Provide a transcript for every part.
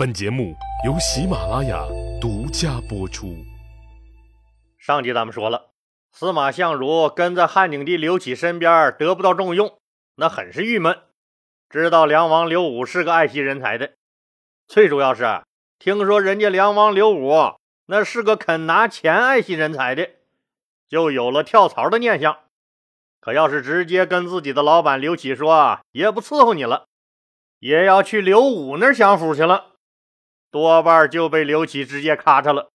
本节目由喜马拉雅独家播出。上集咱们说了，司马相如跟在汉景帝刘启身边得不到重用，那很是郁闷。知道梁王刘武是个爱惜人才的，最主要是听说人家梁王刘武那是个肯拿钱爱惜人才的，就有了跳槽的念想。可要是直接跟自己的老板刘启说，也不伺候你了，也要去刘武那儿享福去了。多半就被刘启直接咔嚓了。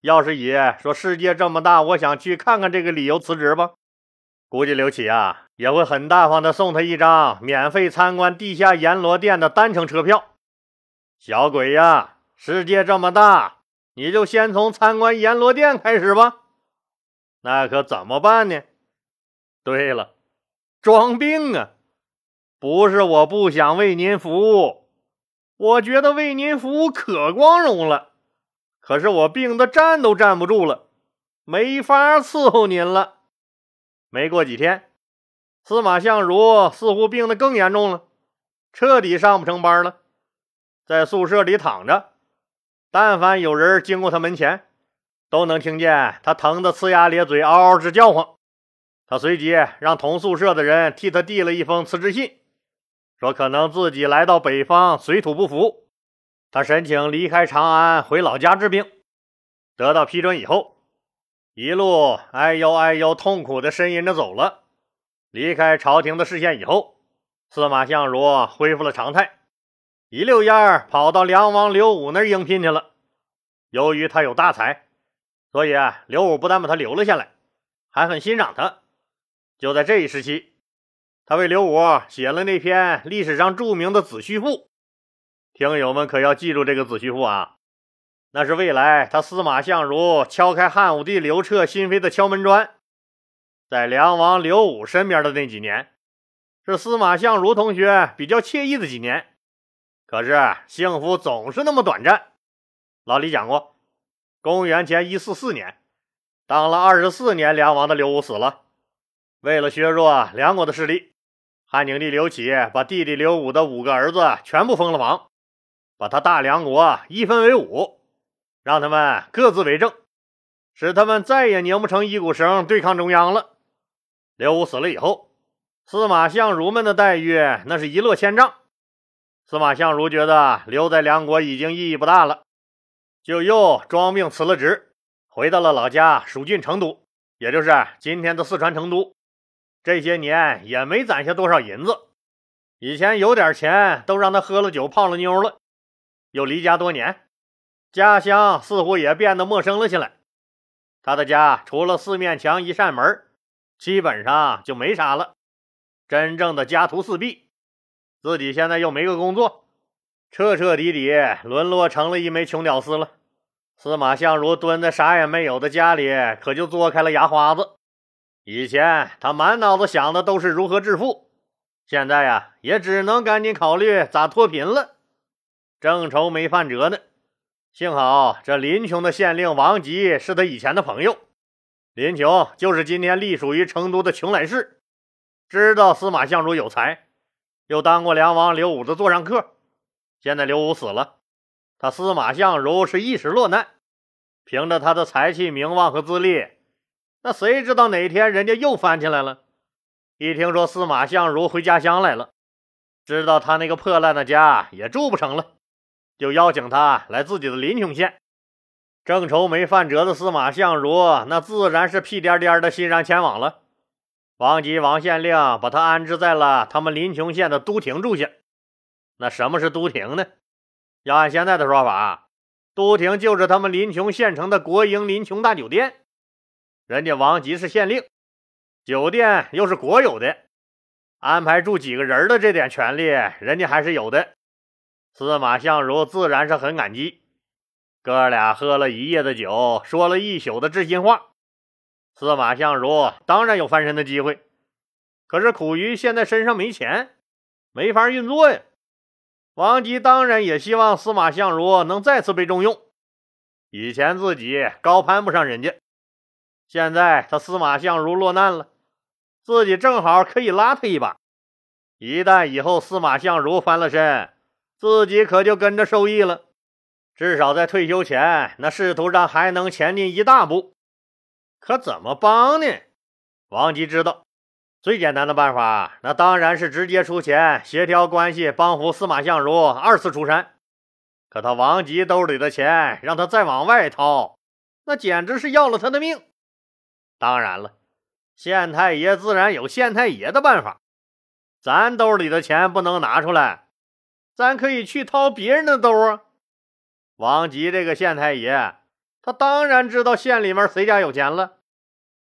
要是也说世界这么大，我想去看看这个理由辞职吧，估计刘启啊也会很大方的送他一张免费参观地下阎罗殿的单程车票。小鬼呀，世界这么大，你就先从参观阎罗殿开始吧。那可怎么办呢？对了，装病啊！不是我不想为您服务。我觉得为您服务可光荣了，可是我病得站都站不住了，没法伺候您了。没过几天，司马相如似乎病得更严重了，彻底上不成班了，在宿舍里躺着。但凡有人经过他门前，都能听见他疼得呲牙咧嘴，嗷嗷直叫唤。他随即让同宿舍的人替他递了一封辞职信。说可能自己来到北方水土不服，他申请离开长安回老家治病，得到批准以后，一路哎呦哎呦痛苦的呻吟着走了。离开朝廷的视线以后，司马相如恢复了常态，一溜烟儿跑到梁王刘武那儿应聘去了。由于他有大才，所以啊刘武不但把他留了下来，还很欣赏他。就在这一时期。他为刘武写了那篇历史上著名的《子虚赋》，听友们可要记住这个《子虚赋》啊，那是未来他司马相如敲开汉武帝刘彻心扉的敲门砖。在梁王刘武身边的那几年，是司马相如同学比较惬意的几年。可是幸福总是那么短暂。老李讲过，公元前一四四年，当了二十四年梁王的刘武死了，为了削弱梁国的势力。汉景帝刘启把弟弟刘武的五个儿子全部封了王，把他大梁国一分为五，让他们各自为政，使他们再也拧不成一股绳对抗中央了。刘武死了以后，司马相如们的待遇那是一落千丈。司马相如觉得留在梁国已经意义不大了，就又装病辞了职，回到了老家蜀郡成都，也就是今天的四川成都。这些年也没攒下多少银子，以前有点钱都让他喝了酒泡了妞了。又离家多年，家乡似乎也变得陌生了起来。他的家除了四面墙一扇门，基本上就没啥了，真正的家徒四壁。自己现在又没个工作，彻彻底底沦落成了一枚穷屌丝了。司马相如蹲在啥也没有的家里，可就嘬开了牙花子。以前他满脑子想的都是如何致富，现在呀，也只能赶紧考虑咋脱贫了。正愁没饭辙呢。幸好这林琼的县令王吉是他以前的朋友，林琼就是今天隶属于成都的邛崃市，知道司马相如有才，又当过梁王刘武的座上客。现在刘武死了，他司马相如是一时落难，凭着他的才气、名望和资历。那谁知道哪天人家又翻起来了？一听说司马相如回家乡来了，知道他那个破烂的家也住不成了，就邀请他来自己的临邛县。正愁没饭辙的司马相如，那自然是屁颠颠的欣然前往了。王吉王县令把他安置在了他们临邛县的都亭住下。那什么是都亭呢？要按现在的说法，都亭就是他们临邛县城的国营临邛大酒店。人家王吉是县令，酒店又是国有的，安排住几个人的这点权利，人家还是有的。司马相如自然是很感激，哥俩喝了一夜的酒，说了一宿的知心话。司马相如当然有翻身的机会，可是苦于现在身上没钱，没法运作呀。王吉当然也希望司马相如能再次被重用，以前自己高攀不上人家。现在他司马相如落难了，自己正好可以拉他一把。一旦以后司马相如翻了身，自己可就跟着受益了。至少在退休前，那仕途上还能前进一大步。可怎么帮呢？王吉知道，最简单的办法，那当然是直接出钱协调关系，帮扶司马相如二次出山。可他王吉兜里的钱，让他再往外掏，那简直是要了他的命。当然了，县太爷自然有县太爷的办法。咱兜里的钱不能拿出来，咱可以去掏别人的兜啊。王吉这个县太爷，他当然知道县里面谁家有钱了。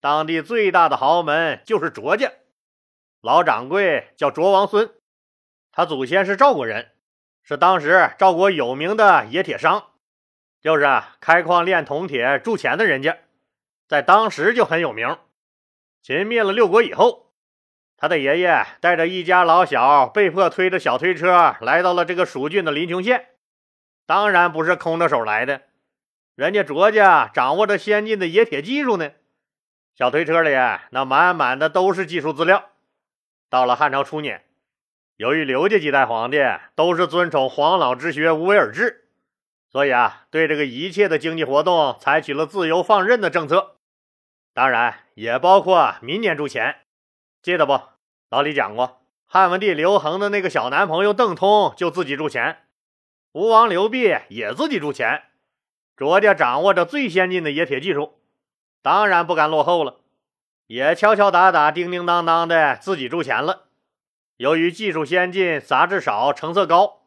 当地最大的豪门就是卓家，老掌柜叫卓王孙，他祖先是赵国人。是当时赵国有名的冶铁商，就是开矿炼铜铁铸钱的人家，在当时就很有名。秦灭了六国以后，他的爷爷带着一家老小，被迫推着小推车来到了这个蜀郡的临邛县。当然不是空着手来的，人家卓家掌握着先进的冶铁技术呢。小推车里那满满的都是技术资料。到了汉朝初年。由于刘家几代皇帝都是尊崇黄老之学、无为而治，所以啊，对这个一切的经济活动采取了自由放任的政策。当然，也包括民间铸钱。记得不？老李讲过，汉文帝刘恒的那个小男朋友邓通就自己铸钱，吴王刘濞也自己铸钱。卓家掌握着最先进的冶铁技术，当然不敢落后了，也敲敲打打、叮叮当当的自己铸钱了。由于技术先进、杂质少、成色高，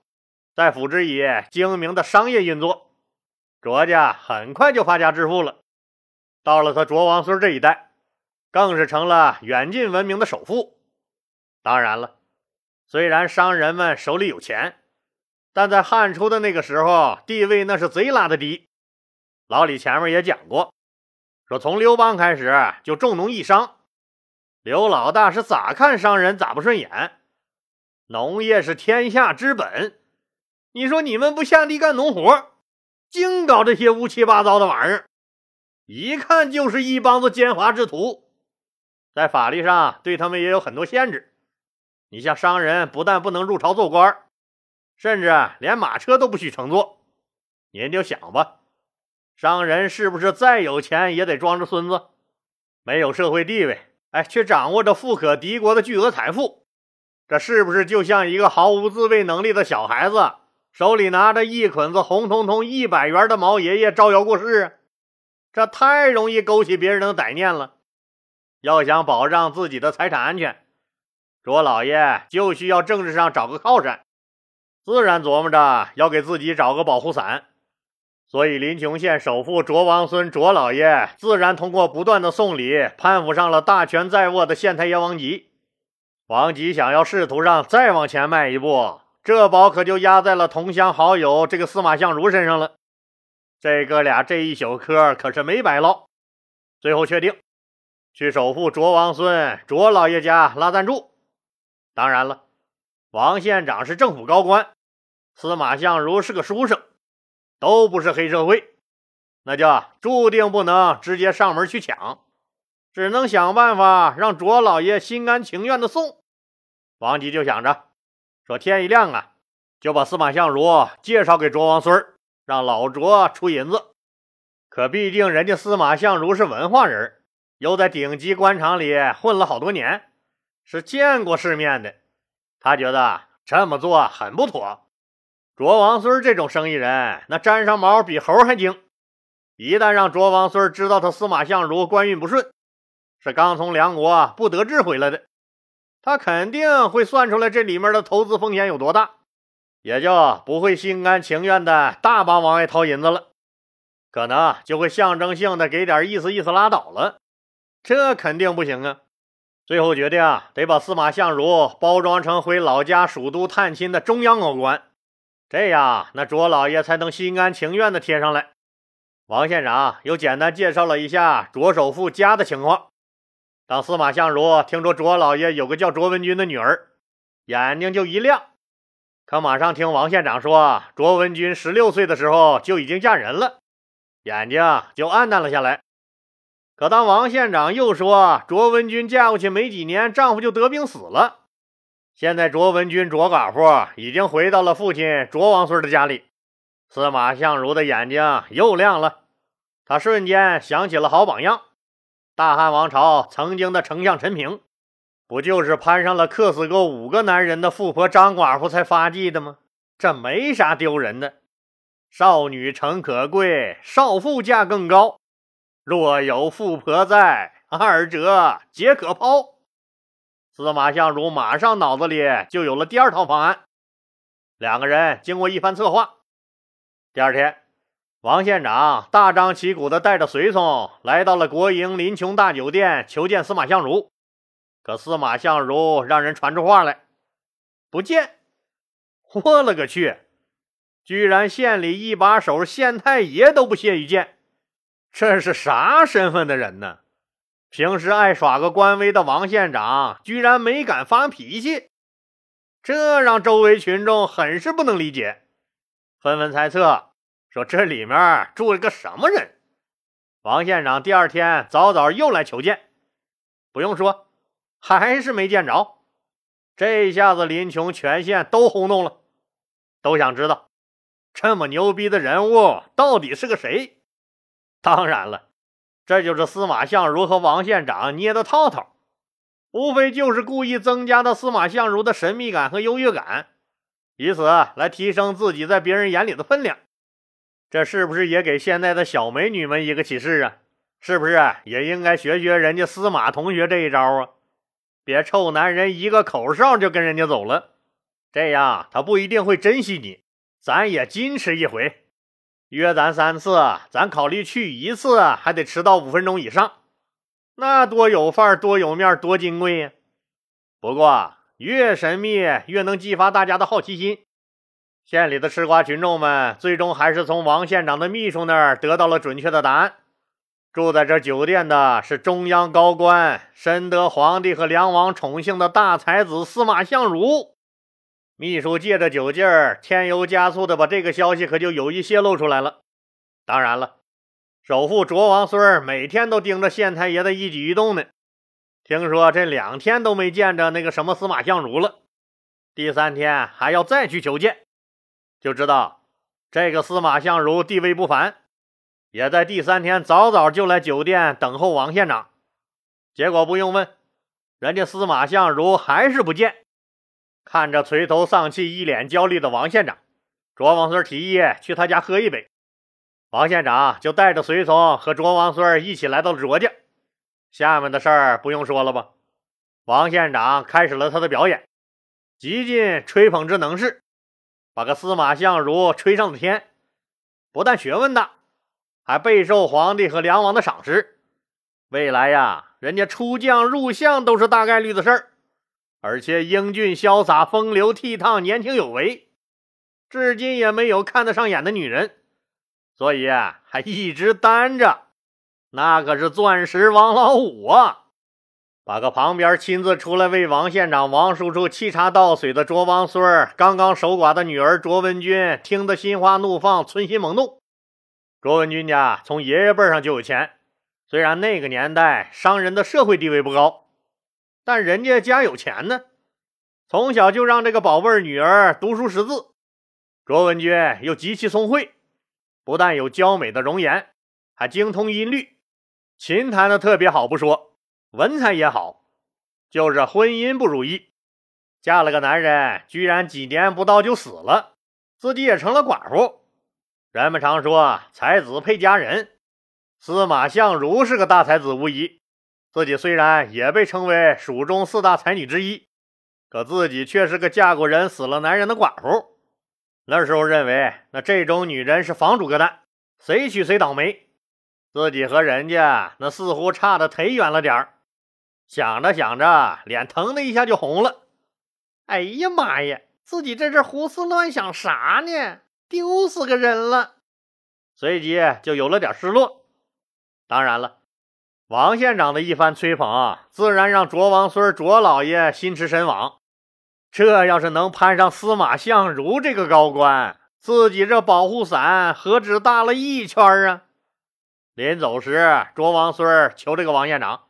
在辅之以精明的商业运作，卓家很快就发家致富了。到了他卓王孙这一代，更是成了远近闻名的首富。当然了，虽然商人们手里有钱，但在汉初的那个时候，地位那是贼拉的低。老李前面也讲过，说从刘邦开始就重农抑商，刘老大是咋看商人咋不顺眼。农业是天下之本，你说你们不下地干农活，净搞这些乌七八糟的玩意儿，一看就是一帮子奸猾之徒。在法律上对他们也有很多限制。你像商人，不但不能入朝做官，甚至连马车都不许乘坐。您就想吧，商人是不是再有钱也得装着孙子，没有社会地位，哎，却掌握着富可敌国的巨额财富？这是不是就像一个毫无自卫能力的小孩子，手里拿着一捆子红彤彤一百元的毛爷爷招摇过市啊？这太容易勾起别人的歹念了。要想保障自己的财产安全，卓老爷就需要政治上找个靠山，自然琢磨着要给自己找个保护伞。所以，临邛县首富卓王孙卓老爷自然通过不断的送礼，攀附上了大权在握的县太爷王吉。王吉想要仕途上再往前迈一步，这宝可就压在了同乡好友这个司马相如身上了。这哥俩这一宿嗑可是没白唠，最后确定去首富卓王孙卓老爷家拉赞助。当然了，王县长是政府高官，司马相如是个书生，都不是黑社会，那就注定不能直接上门去抢。只能想办法让卓老爷心甘情愿的送。王吉就想着，说天一亮啊，就把司马相如介绍给卓王孙让老卓出银子。可毕竟人家司马相如是文化人，又在顶级官场里混了好多年，是见过世面的。他觉得这么做很不妥。卓王孙这种生意人，那沾上毛比猴还精。一旦让卓王孙知道他司马相如官运不顺，是刚从梁国不得志回来的，他肯定会算出来这里面的投资风险有多大，也就不会心甘情愿的大帮往外掏银子了，可能就会象征性的给点意思意思拉倒了，这肯定不行啊！最后决定啊得把司马相如包装成回老家蜀都探亲的中央高官，这样那卓老爷才能心甘情愿的贴上来。王县长又简单介绍了一下卓首富家的情况。当司马相如听说卓老爷有个叫卓文君的女儿，眼睛就一亮。可马上听王县长说，卓文君十六岁的时候就已经嫁人了，眼睛就暗淡了下来。可当王县长又说卓文君嫁过去没几年，丈夫就得病死了，现在卓文君卓寡妇已经回到了父亲卓王孙的家里，司马相如的眼睛又亮了。他瞬间想起了好榜样，大汉王朝曾经的丞相陈平，不就是攀上了克死过五个男人的富婆张寡妇才发迹的吗？这没啥丢人的。少女诚可贵，少妇价更高。若有富婆在，二者皆可抛。司马相如马上脑子里就有了第二套方案。两个人经过一番策划，第二天，王县长大张旗鼓地带着随从来到了国营林琼大酒店求见司马相如。可司马相如让人传出话来，不见。我勒个去！居然县里一把手县太爷都不屑一见，这是啥身份的人呢？平时爱耍个官威的王县长，居然没敢发脾气，这让周围群众很是不能理解，纷纷猜测说这里面住了个什么人。王县长第二天早早又来求见，不用说，还是没见着。这下子林琼全县都轰动了，都想知道这么牛逼的人物到底是个谁。当然了。这就是司马相如和王县长捏的套套，无非就是故意增加的司马相如的神秘感和优越感，以此来提升自己在别人眼里的分量。这是不是也给现在的小美女们一个启示啊？是不是也应该学学人家司马同学这一招啊？别臭男人一个口哨就跟人家走了，这样他不一定会珍惜你，咱也矜持一回。约咱三次，咱考虑去一次，还得迟到五分钟以上，那多有范儿，多有面，多金贵呀！不过越神秘，越能激发大家的好奇心。县里的吃瓜群众们，最终还是从王县长的秘书那儿得到了准确的答案。住在这酒店的是中央高官，深得皇帝和梁王宠幸的大才子司马相如。秘书借着酒劲儿，添油加醋的把这个消息可就有意泄露出来了。当然了，首富卓王孙每天都盯着县太爷的一举一动呢。听说这两天都没见着那个什么司马相如了，第三天还要再去求见，就知道这个司马相如地位不凡，也在第三天早早就来酒店等候王县长。结果不用问，人家司马相如还是不见。看着垂头丧气、一脸焦虑的王县长，卓王孙提议去他家喝一杯。王县长就带着随从和卓王孙一起来到了卓家。下面的事儿不用说了吧？王县长开始了他的表演，极尽吹捧之能事，把个司马相如吹上了天。不但学问大，还备受皇帝和梁王的赏识。未来呀，人家出将入相都是大概率的事儿。而且英俊潇洒、风流倜傥、年轻有为，至今也没有看得上眼的女人，所以啊还一直单着。那可是钻石王老五啊！把个旁边亲自出来为王县长、王叔叔沏茶倒水的卓王孙儿刚刚守寡的女儿卓文君听得心花怒放、春心萌动。卓文君家从爷爷辈上就有钱，虽然那个年代商人的社会地位不高。但人家家有钱呢，从小就让这个宝贝女儿读书识字。卓文君又极其聪慧，不但有娇美的容颜，还精通音律，琴弹的特别好不说，文采也好，就是婚姻不如意，嫁了个男人，居然几年不到就死了，自己也成了寡妇。人们常说才子配佳人，司马相如是个大才子无疑。自己虽然也被称为蜀中四大才女之一，可自己却是个嫁过人、死了男人的寡妇。那时候认为，那这种女人是房主个蛋，谁娶谁倒霉。自己和人家那似乎差的忒远了点儿。想着想着，脸腾的一下就红了。哎呀妈呀，自己在这胡思乱想啥呢？丢死个人了！随即就有了点失落。当然了。王县长的一番吹捧，自然让卓王孙卓老爷心驰神往。这要是能攀上司马相如这个高官，自己这保护伞何止大了一圈啊！临走时，卓王孙求这个王县长，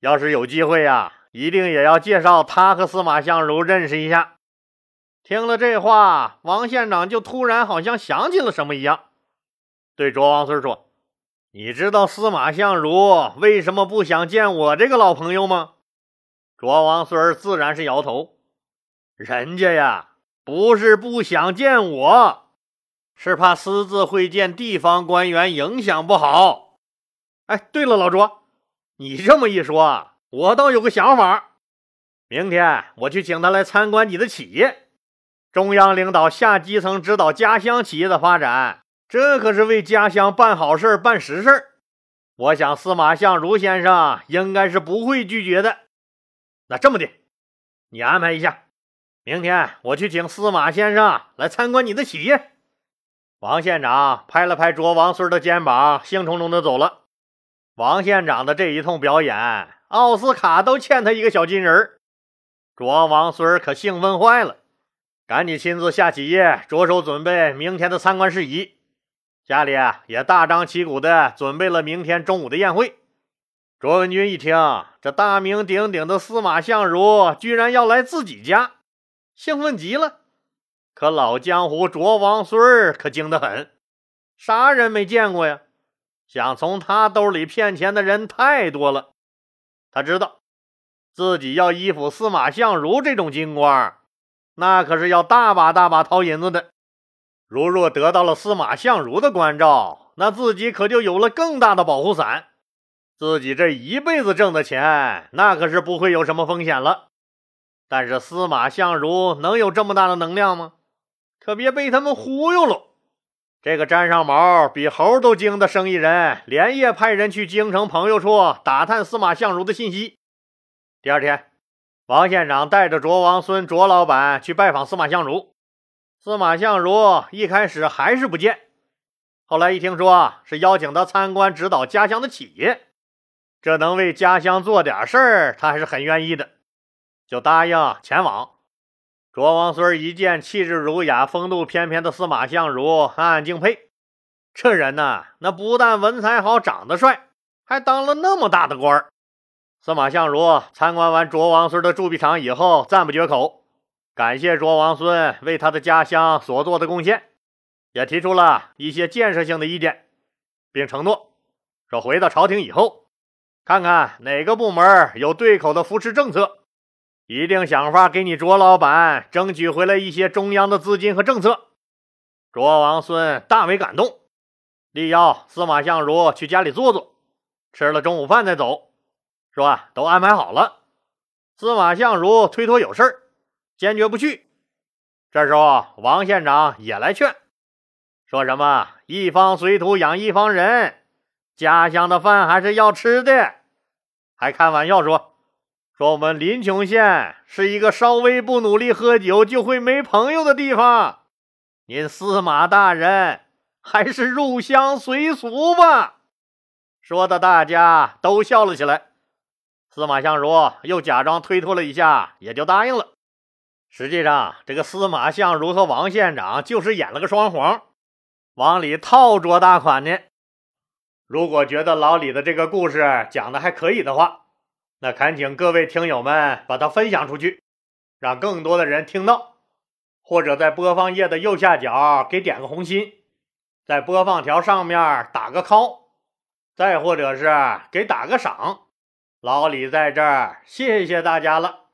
要是有机会呀，一定也要介绍他和司马相如认识一下。听了这话，王县长就突然好像想起了什么一样，对卓王孙说：“你知道司马相如为什么不想见我这个老朋友吗？”卓王孙自然是摇头：“人家呀，不是不想见我。”是怕私自会见地方官员，影响不好。哎，对了，老卓，你这么一说，我倒有个想法。明天我去请他来参观你的企业。中央领导下基层指导家乡企业的发展，这可是为家乡办好事、办实事。我想司马相如先生应该是不会拒绝的。那这么的，你安排一下，明天我去请司马先生来参观你的企业。王县长拍了拍卓王孙的肩膀，兴冲冲的走了。王县长的这一通表演，奥斯卡都欠他一个小金人卓王孙可兴奋坏了，赶紧亲自下起夜，着手准备明天的参观事宜。家里啊也大张旗鼓的准备了明天中午的宴会。卓文君一听，这大名鼎鼎的司马相如居然要来自己家，兴奋极了。可老江湖卓王孙儿可精得很，啥人没见过呀？想从他兜里骗钱的人太多了。他知道自己要依附司马相如这种金官，那可是要大把大把掏银子的。如若得到了司马相如的关照，那自己可就有了更大的保护伞。自己这一辈子挣的钱，那可是不会有什么风险了。但是司马相如能有这么大的能量吗？可别被他们忽悠了！这个沾上毛比猴都精的生意人，连夜派人去京城朋友处打探司马相如的信息。第二天，王县长带着卓王孙、卓老板去拜访司马相如。司马相如一开始还是不见，后来一听说是邀请他参观指导家乡的企业，这能为家乡做点事儿，他还是很愿意的，就答应前往。卓王孙一见气质儒雅、风度翩翩的司马相如，暗暗敬佩。这人呢，那不但文采好、长得帅，还当了那么大的官司马相如参观完卓王孙的铸币厂以后，赞不绝口，感谢卓王孙为他的家乡所做的贡献，也提出了一些建设性的意见，并承诺说回到朝廷以后，看看哪个部门有对口的扶持政策。一定想法给你卓老板争取回来一些中央的资金和政策。卓王孙大为感动，力邀司马相如去家里坐坐，吃了中午饭再走，说都安排好了。司马相如推脱有事坚决不去。这时候王县长也来劝，说什么一方水土养一方人，家乡的饭还是要吃的，还开玩笑说。说我们临邛县是一个稍微不努力喝酒就会没朋友的地方，您司马大人还是入乡随俗吧。说的大家都笑了起来。司马相如又假装推脱了一下，也就答应了。实际上，这个司马相如和王县长就是演了个双簧，往里套着大款呢。如果觉得老李的这个故事讲的还可以的话，那恳请各位听友们把它分享出去，让更多的人听到，或者在播放页的右下角给点个红心，在播放条上面打个 call，再或者是给打个赏。老李在这儿谢谢大家了。